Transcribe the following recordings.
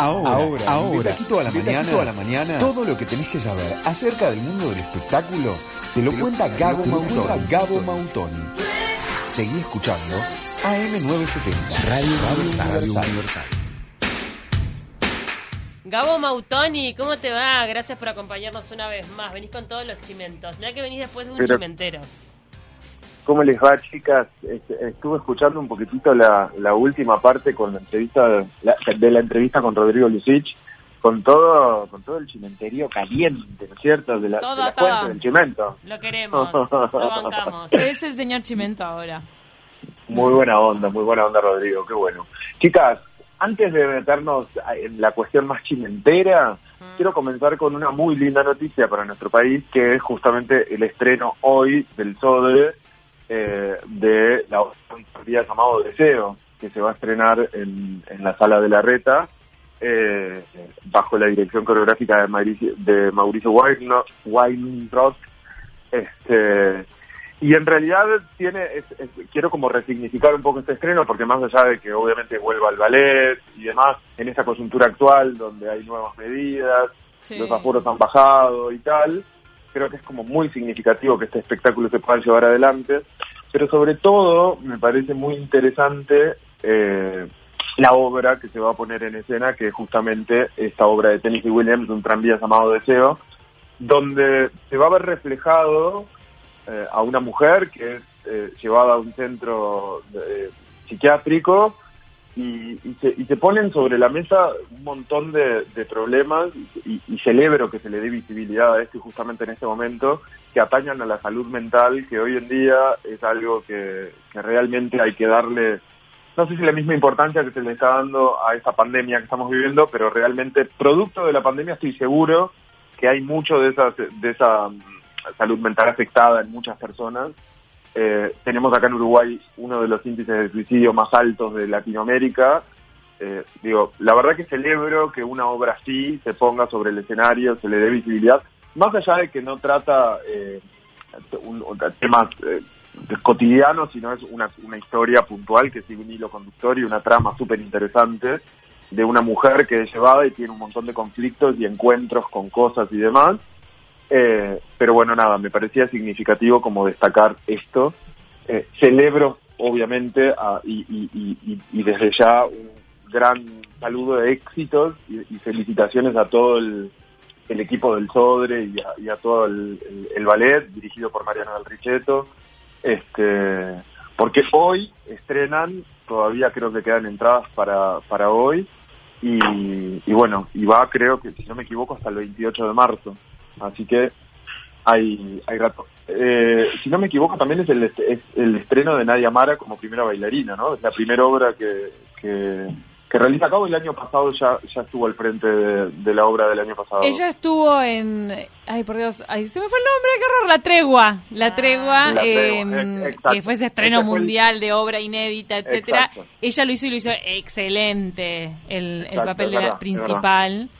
Ahora, ahora, ahora, de a la mañana, a la mañana, todo lo que tenés que saber acerca del mundo del espectáculo te lo, cuenta Gabo Mautoni. Gabo Mautoni. Seguí escuchando AM970, Radio, Radio Universal. Gabo Mautoni, ¿cómo te va? Gracias por acompañarnos una vez más. Venís con todos los chimentos. Mira que venís después de un chimentero. ¿Cómo les va, chicas? Estuve escuchando un poquitito la, última parte con la entrevista de la entrevista con Rodrigo Lucich, con todo con todo el cimenterio caliente, ¿no es cierto? De la, de del cimento. Lo queremos, lo bancamos. Es el señor Chimento ahora. Muy buena onda, muy buena onda, Rodrigo, qué bueno. Chicas, antes de meternos en la cuestión más chimentera, quiero comenzar con una muy linda noticia para nuestro país, que es justamente el estreno hoy del SODE eh, de la obra llamado Deseo, que se va a estrenar en, la sala de la Reta, eh, bajo la dirección coreográfica de Mauricio, de Mauricio Weinroth. Este, y en realidad tiene, quiero como resignificar un poco este estreno, porque más allá de que obviamente vuelva al ballet y demás, en esa coyuntura actual donde hay nuevas medidas, los aforos han bajado y tal, creo que es como muy significativo que este espectáculo se pueda llevar adelante, pero sobre todo me parece muy interesante eh, la obra que se va a poner en escena, que es justamente esta obra de Tennessee Williams, un tranvía llamado Deseo, donde se va a ver reflejado eh, a una mujer que es eh, llevada a un centro psiquiátrico y, se, ponen sobre la mesa un montón de, problemas y, celebro que se le dé visibilidad a esto y justamente en este momento que atañan a la salud mental, que hoy en día es algo que, realmente hay que darle, no sé si la misma importancia que se le está dando a esta pandemia que estamos viviendo, pero realmente producto de la pandemia estoy seguro que hay mucho de esa, de esa mm, salud mental afectada en muchas personas eh, tenemos acá en Uruguay uno de los índices de suicidio más altos de Latinoamérica. Eh, digo, la verdad que celebro que una obra así se ponga sobre el escenario, se le dé visibilidad, más allá de que no trata eh, un, temas eh, cotidianos, sino es una, una historia puntual que sigue un hilo conductor y una trama súper interesante de una mujer que es llevada y tiene un montón de conflictos y encuentros con cosas y demás eh, pero bueno, nada, me parecía significativo como destacar esto. Eh, celebro, obviamente, y, desde ya un gran saludo de éxitos y, felicitaciones a todo el, equipo del Sodre y a, todo el, ballet dirigido por Mariano del Richetto. Este, porque hoy estrenan, todavía creo que quedan entradas para, para hoy. Y, y bueno, y va creo que, si no me equivoco, hasta el 28 de marzo. Así que hay, hay rato. Eh, si no me equivoco, también es el, es el estreno de Nadia Mara como primera bailarina, ¿no? Es la primera obra que, que, realiza a cabo el año pasado, ya, ya estuvo al frente de, la obra del año pasado. Ella estuvo en. Ay, por Dios, ay, se me fue el nombre, qué horror, La Tregua. La ah. Tregua, em, que fue ese estreno mundial de obra inédita, etcétera. Ella lo hizo y lo hizo excelente, el, el papel de la principal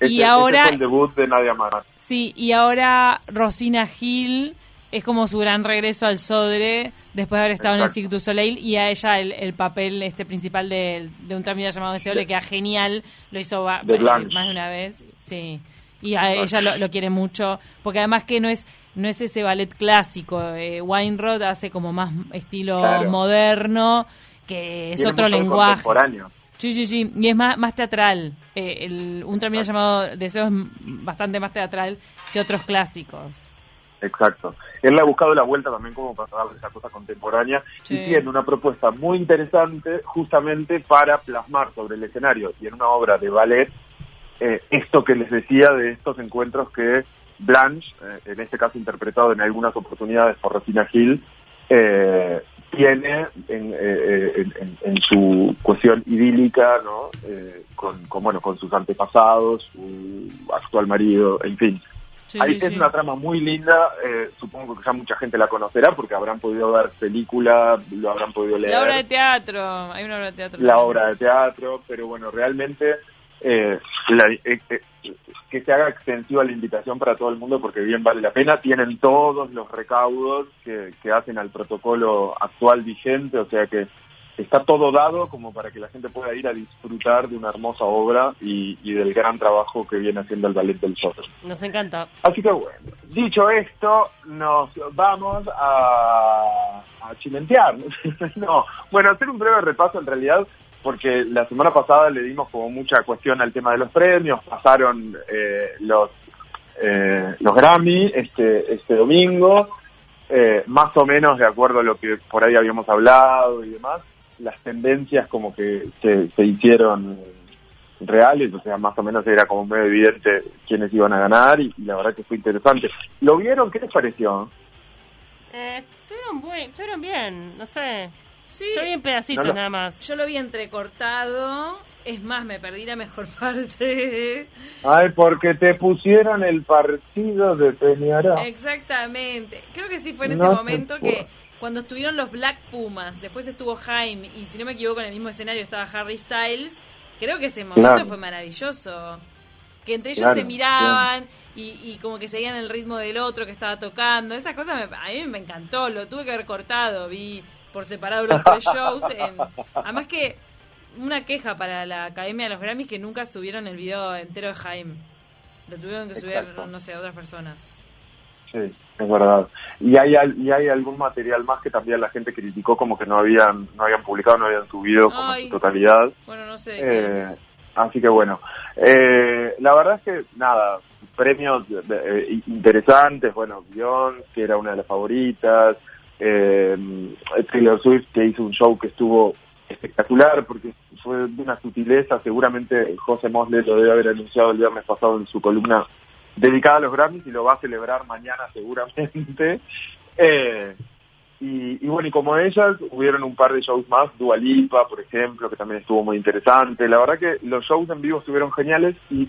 y ahora el debut de Nadia Mara. Sí, y ahora Rosina Gil es como su gran regreso al Sodre después de haber estado en el Cirque du Soleil y a ella el, papel este principal de, un tramilla llamado Deseo le queda genial, lo hizo más de una vez, sí. Y a ella lo, quiere mucho, porque además que no es no es ese ballet clásico, eh, Weinrod hace como más estilo moderno, que es otro lenguaje. Sí, sí, sí, y es más, más teatral. Eh, el, un término llamado Deseo es bastante más teatral que otros clásicos. Exacto. Él le ha buscado la vuelta también como para darle esa cosa contemporánea y tiene una propuesta muy interesante justamente para plasmar sobre el escenario y en una obra de ballet eh, esto que les decía de estos encuentros que Blanche, eh, en este caso interpretado en algunas oportunidades por Rosina Gil, eh, tiene eh, en, en, su cuestión idílica, ¿no? Eh, con, bueno, con sus antepasados, su actual marido, en fin. Ahí es una trama muy linda, eh, supongo que ya mucha gente la conocerá porque habrán podido ver película, lo habrán podido leer. La obra de teatro, hay una obra de teatro. La obra de teatro, pero bueno, realmente eh, eh, eh, que se haga extensiva la invitación para todo el mundo porque bien vale la pena. Tienen todos los recaudos que, hacen al protocolo actual vigente, o sea que está todo dado como para que la gente pueda ir a disfrutar de una hermosa obra y, del gran trabajo que viene haciendo el Ballet del Sol. Nos encanta. Así que bueno, dicho esto, nos vamos a, a chimentear. no, bueno, hacer un breve repaso en realidad porque la semana pasada le dimos como mucha cuestión al tema de los premios, pasaron eh, los eh, los Grammy este este domingo, eh, más o menos de acuerdo a lo que por ahí habíamos hablado y demás, las tendencias como que se, hicieron reales, o sea, más o menos era como medio evidente quiénes iban a ganar y, la verdad que fue interesante. ¿Lo vieron? ¿Qué les pareció? Eh, estuvieron, bien, no sé. Sí, Yo vi en pedacitos nada más. Yo lo vi entrecortado. Es más, me perdí la mejor parte. Ay, porque te pusieron el partido de Peñarol. Exactamente. Creo que sí fue en ese momento que cuando estuvieron los Black Pumas, después estuvo Jaime y si no me equivoco en el mismo escenario estaba Harry Styles, creo que ese momento fue maravilloso. Que entre ellos se miraban y, como que seguían el ritmo del otro que estaba tocando. Esas cosas a mí me encantó, lo tuve que haber cortado, vi por separado los tres shows. además que una queja para la Academia de los Grammys que nunca subieron el video entero de Jaime. Lo tuvieron que subir, no sé, otras personas. Sí, es verdad. Y hay, y hay algún material más que también la gente criticó como que no habían no habían publicado, no habían subido como en su totalidad. Bueno, no sé. Eh, así que bueno, eh, la verdad es que nada, premios eh, interesantes, bueno, Guión, que era una de las favoritas, eh, Taylor Swift, que hizo un show que estuvo espectacular porque fue de una sutileza, seguramente José Mosle lo debe haber anunciado el viernes pasado en su columna dedicada a los Grammys y lo va a celebrar mañana seguramente. Eh, y, bueno, y como ellas, hubieron un par de shows más, Dua Lipa, por ejemplo, que también estuvo muy interesante. La verdad que los shows en vivo estuvieron geniales y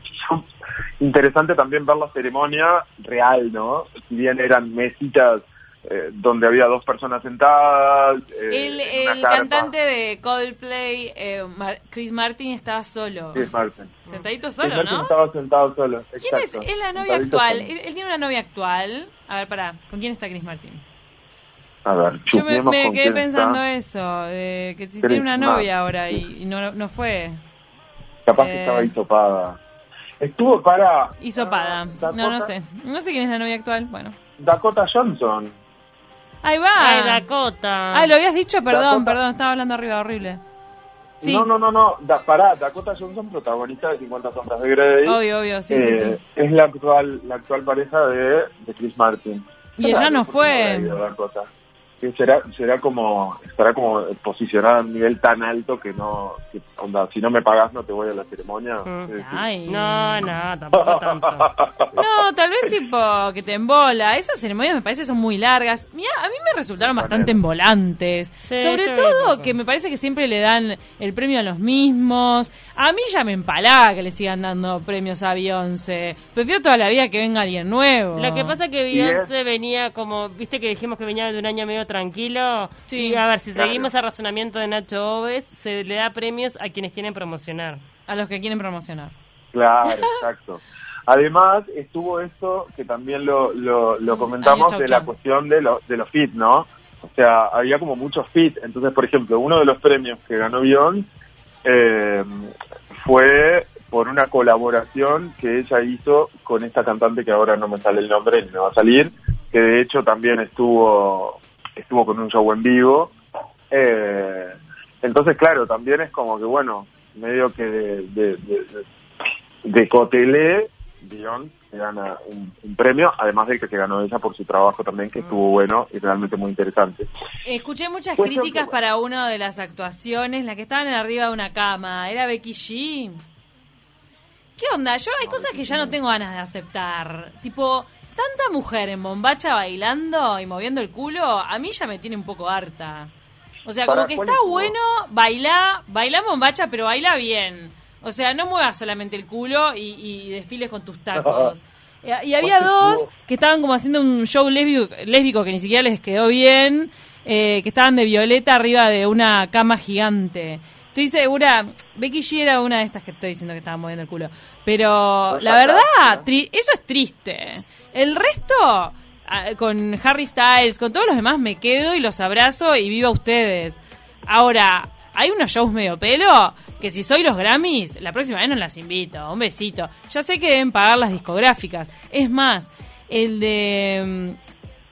interesante también ver la ceremonia real, ¿no? Si bien eran mesitas eh, donde había dos personas sentadas. Eh, el, cantante de Coldplay, eh, Chris Martin, estaba solo. Chris Martin. Sentadito solo, Chris ¿no? estaba sentado solo. ¿Quién es, es, la novia actual? Él, tiene una novia actual. A ver, pará, ¿con quién está Chris Martin? A ver, Yo me, me quedé pensando eso, de que si tiene una novia ahora y, no, no fue. Capaz que estaba hisopada. Estuvo para... Hisopada. no, no sé. No sé quién es la novia actual. Bueno. Dakota Johnson. Ahí va. Ay, Dakota. Ah, lo habías dicho, perdón, perdón, estaba hablando arriba, horrible. Sí. No, no, no, no. Da, pará, Dakota Johnson, protagonista de 50 sombras de Grey. Obvio, obvio, sí, sí, eh, sí. Es la actual, la actual pareja de, de Chris Martin. Y ella no fue será será como estará como posicionada a un nivel tan alto que no onda si no me pagas no te voy a la ceremonia. Mm. Ay, no no tampoco tanto. No tal vez tipo que te embola. Esas ceremonias me parece son muy largas. Mira a mí me resultaron bastante embolantes. Sobre todo que me parece que siempre le dan el premio a los mismos. A mí ya me empalaba que le sigan dando premios a Beyoncé. Prefiero toda la vida que venga alguien nuevo. Lo que pasa que Beyoncé venía como viste que dijimos que venía de un año medio tranquilo. Sí. a ver, si seguimos el razonamiento de Nacho Oves, se le da premios a quienes quieren promocionar. A los que quieren promocionar. Claro, exacto. Además, estuvo esto que también lo, lo, mm, comentamos de la cuestión de, lo, de los fit, ¿no? O sea, había como muchos fit. Entonces, por ejemplo, uno de los premios que ganó Bion eh, fue por una colaboración que ella hizo con esta cantante que ahora no me sale el nombre ni me va a salir, que de hecho también estuvo estuvo con un show en vivo. Eh, entonces, claro, también es como que, bueno, medio que de, de, de, de Cotelé, Dion se gana un, premio, además de que se ganó ella por su trabajo también, que estuvo bueno y realmente muy interesante. Escuché muchas críticas para una de las actuaciones, la que estaban arriba de una cama, era Becky G. ¿Qué onda? Yo hay cosas que ya no tengo ganas de aceptar. Tipo, tanta mujer en bombacha bailando y moviendo el culo, a mí ya me tiene un poco harta. O sea, como que está bueno, baila, baila bombacha, pero baila bien. O sea, no muevas solamente el culo y, desfiles con tus tacos. Y había dos que estaban como haciendo un show lésbico, que ni siquiera les quedó bien, eh, que estaban de violeta arriba de una cama gigante. Estoy segura, Becky G era una de estas que estoy diciendo que estaban moviendo el culo. Pero la verdad, eso es triste. El resto, con Harry Styles, con todos los demás, me quedo y los abrazo y viva ustedes. Ahora, hay unos shows medio pelo que si soy los Grammys, la próxima vez no las invito. Un besito. Ya sé que deben pagar las discográficas. Es más, el de... Mm,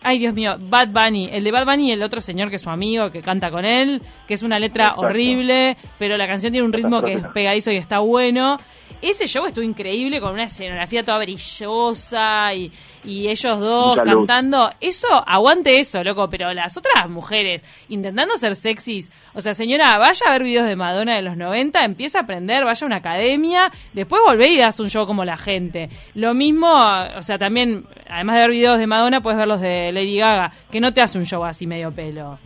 ay, Dios mío, Bad Bunny. El de Bad Bunny y el otro señor que es su amigo, que canta con él, que es una letra horrible, pero la canción tiene un ritmo que es pegadizo y está bueno. Ese show estuvo increíble con una escenografía toda brillosa y, ellos dos cantando. Eso, aguante eso, loco. Pero las otras mujeres intentando ser sexys. O sea, señora, vaya a ver videos de Madonna de los 90, empieza a aprender, vaya a una academia, después volvé y das un show como la gente. Lo mismo, o sea, también, además de ver videos de Madonna, puedes ver los de Lady Gaga, que no te hace un show así medio pelo.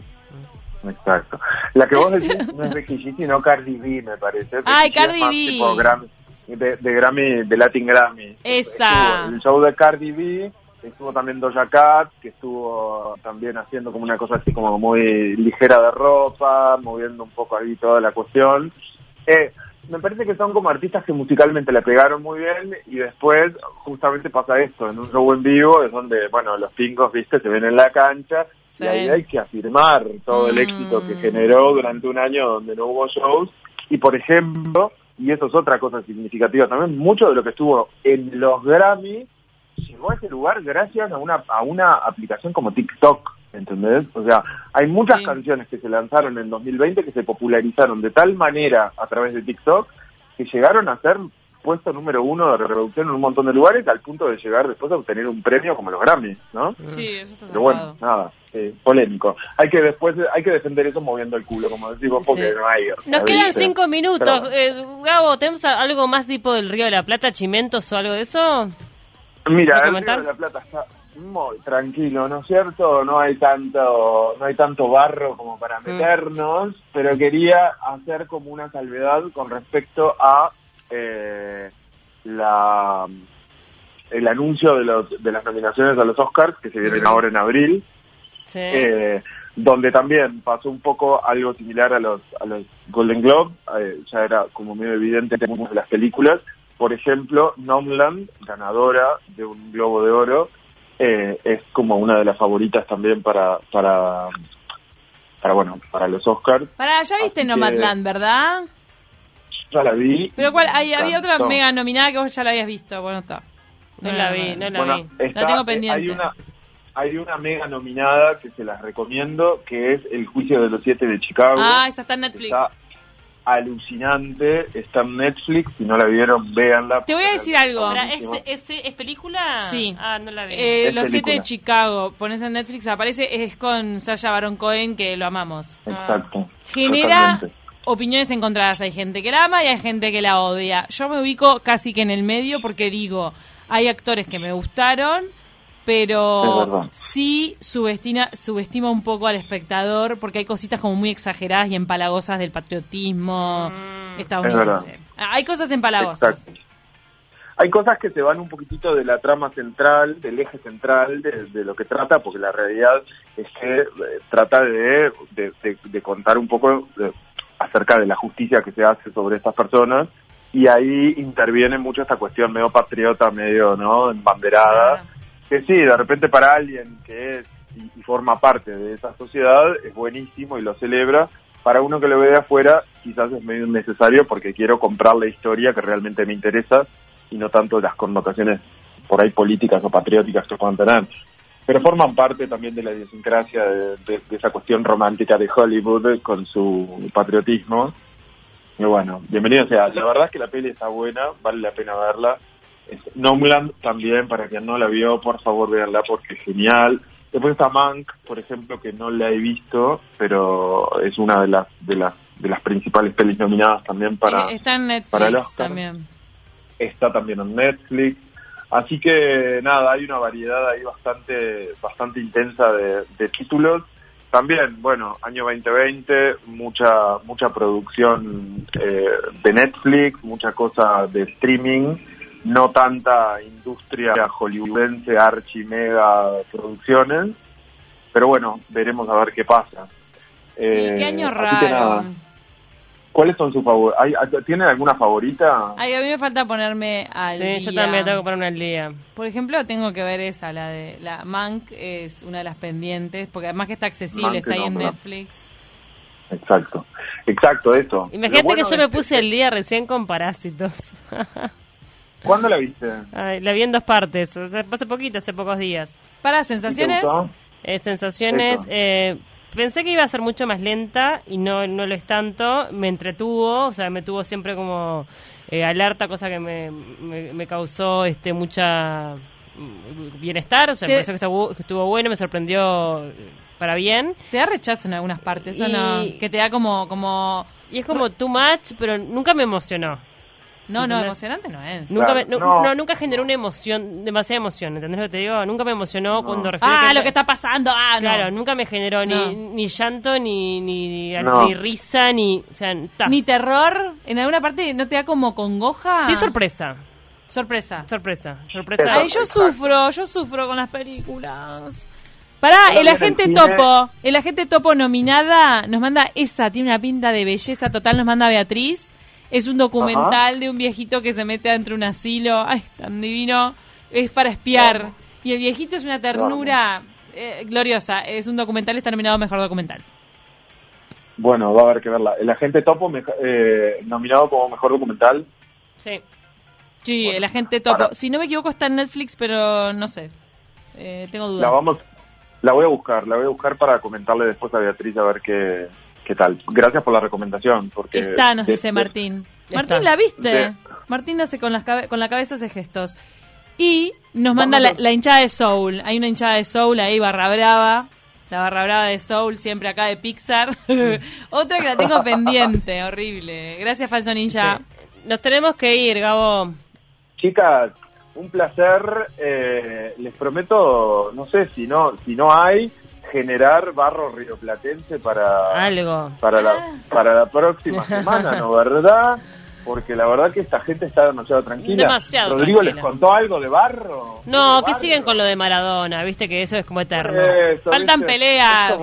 Exacto. La que vos decís no es Becky G, sino Cardi B, me parece. Ay, Cardi B de, Grammy, de Latin Grammy. Esa. el show de Cardi B, estuvo también Doja Cat, que estuvo también haciendo como una cosa así como muy ligera de ropa, moviendo un poco ahí toda la cuestión. Eh, me parece que son como artistas que musicalmente le pegaron muy bien y después justamente pasa esto, en un show en vivo es donde, bueno, los pingos, viste, se ven en la cancha y ahí hay que afirmar todo el éxito que mm. generó durante un año donde no hubo shows y por ejemplo, y eso es otra cosa significativa también, mucho de lo que estuvo en los Grammy llegó a ese lugar gracias a una, a una aplicación como TikTok, ¿entendés? O sea, hay muchas canciones que se lanzaron en 2020 que se popularizaron de tal manera a través de TikTok que llegaron a ser puesto número uno de reproducción en un montón de lugares al punto de llegar después a obtener un premio como los Grammy, ¿no? Sí, eso está Pero bueno, nada, eh, polémico. Hay que después, hay que defender eso moviendo el culo, como decimos, porque no hay... Nos quedan cinco minutos. Eh, Gabo, ¿tenemos algo más tipo del Río de la Plata, Chimentos o algo de eso? Mira, el Río de la Plata está muy tranquilo, ¿no es cierto? No hay tanto, no hay tanto barro como para mm. meternos, pero quería hacer como una salvedad con respecto a eh, la el anuncio de, los, de las nominaciones a los Oscars, que se vienen ahora en abril, eh, donde también pasó un poco algo similar a los, a los Golden Globe, eh, ya era como medio evidente en de las películas. Por ejemplo, Nomland, ganadora de un Globo de Oro, eh, es como una de las favoritas también para, para, para bueno, para los Oscars. Para, ya viste Nomadland, ¿verdad? Ya la vi. Pero cuál, había otra mega nominada que vos ya la habías visto. Bueno, está. No, la vi, no la vi. la tengo pendiente. Hay una, hay una mega nominada que se las recomiendo, que es El Juicio de los Siete de Chicago. Ah, esa está en Netflix. Está alucinante, está en Netflix, si no la vieron, véanla. Te voy a decir algo. ¿Es, es, película? Sí. Ah, no la vi. Eh, los Siete de Chicago, pones en Netflix, aparece, es con Sasha Baron Cohen, que lo amamos. Exacto. Genera opiniones encontradas. Hay gente que la ama y hay gente que la odia. Yo me ubico casi que en el medio porque digo, hay actores que me gustaron, pero sí subestima, subestima un poco al espectador porque hay cositas como muy exageradas y empalagosas del patriotismo mm. estadounidense. Hay cosas empalagosas. Hay cosas que se van un poquitito de la trama central, del eje central de, lo que trata, porque la realidad es que eh, trata de, de, contar un poco acerca de la justicia que se hace sobre estas personas y ahí interviene mucho esta cuestión medio patriota, medio no embanderada, que sí, de repente para alguien que es y, forma parte de esa sociedad es buenísimo y lo celebra, para uno que lo ve de afuera quizás es medio innecesario porque quiero comprar la historia que realmente me interesa y no tanto las connotaciones por ahí políticas o patrióticas que puedan tener pero forman parte también de la idiosincrasia de, esa cuestión romántica de Hollywood con su patriotismo. Y bueno, bienvenido sea. La verdad es que la peli está buena, vale la pena verla. Nomland también, para quien no la vio, por favor véanla porque es genial. Después está Mank, por ejemplo, que no la he visto, pero es una de las de las de las principales pelis nominadas también para está en Netflix también. Está también en Netflix. Así que nada, hay una variedad ahí bastante, bastante intensa de, títulos. También, bueno, año 2020, mucha, mucha producción eh, de Netflix, mucha cosa de streaming, no tanta industria hollywoodense, archi, mega producciones. Pero bueno, veremos a ver qué pasa. Sí, qué año eh, raro. ¿Cuáles son sus favoritas? ¿Tienen alguna favorita? Ay, a mí me falta ponerme al sí, yo también tengo que ponerme al día. Por ejemplo, tengo que ver esa, la de la Mank es una de las pendientes, porque además que está accesible, está ahí en Netflix. Exacto, exacto, eso. Imagínate que yo me puse el día recién con Parásitos. ¿Cuándo la viste? la vi en dos partes, hace poquito, hace pocos días. ¿Para sensaciones? Eh, sensaciones, eh, pensé que iba a ser mucho más lenta y no, no lo es tanto. Me entretuvo, o sea, me tuvo siempre como eh, alerta, cosa que me, me, causó este mucha mm, bienestar. O sea, me pareció que estuvo, que estuvo bueno, me sorprendió para bien. Te da rechazo en algunas partes, ¿o no? Que te da como, como... Y es como too much, pero nunca me emocionó. No, no, emocionante no es. Nunca, no. nunca generó una emoción, demasiada emoción, ¿entendés lo que te digo? Nunca me emocionó cuando refiero Ah, lo que está pasando, ah, Claro, nunca me generó ni, ni llanto, ni, ni, risa, ni... Ni terror, en alguna parte no te da como congoja. Sí, sorpresa. Sorpresa. Sorpresa, sorpresa. Ay, yo sufro, yo sufro con las películas. Pará, el agente Topo, el agente Topo nominada nos manda esa, tiene una pinta de belleza total, nos manda Beatriz. Es un documental de un viejito que se mete dentro de un asilo. Ay, tan divino. Es para espiar. Y el viejito es una ternura eh, gloriosa. Es un documental, está nominado Mejor Documental. Bueno, va a haber que verla. El agente Topo, eh, nominado como Mejor Documental. Sí. Sí, el agente Topo. Si no me equivoco está en Netflix, pero no sé. Eh, tengo dudas. La, vamos, la voy a buscar, la voy a buscar para comentarle después a Beatriz a ver qué, ¿Qué tal? Gracias por la recomendación. Porque Está, nos dice Martín. Martín, ¿la viste? Martín hace con, las con la cabeza hace gestos. Y nos manda la, hinchada de Soul. Hay una hinchada de Soul ahí, barra brava. La barra brava de Soul, siempre acá de Pixar. Otra que la tengo pendiente, horrible. Gracias, Falso Ninja. Nos tenemos que ir, Gabo. Chicas, un placer. Eh, les prometo, no sé si no, si no hay, generar barro rioplatense para algo para la para la próxima semana, ¿no verdad? Porque la verdad que esta gente está demasiado tranquila. Demasiado Rodrigo les contó algo de barro. No, que siguen con lo de Maradona, viste que eso es como eterno. Faltan peleas.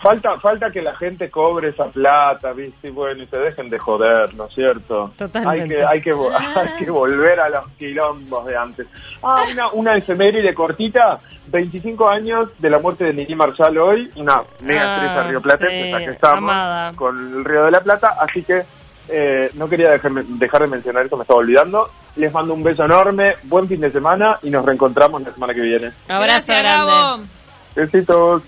Falta, falta que la gente cobre esa plata, ¿viste? Y bueno, y se dejen de joder, ¿no es cierto? Totalmente. Hay que, hay que, hay que volver a los quilombos de antes. Ah, una, una efeméride cortita. 25 años de la muerte de Nini Marshall hoy, una mega ah, actriz Río Plata, sí, que estamos con el Río de la Plata, así que eh, no quería dejarme, dejar de mencionar esto, me estaba olvidando. Les mando un beso enorme, buen fin de semana y nos reencontramos la semana que viene. Abrazo grande. Besitos.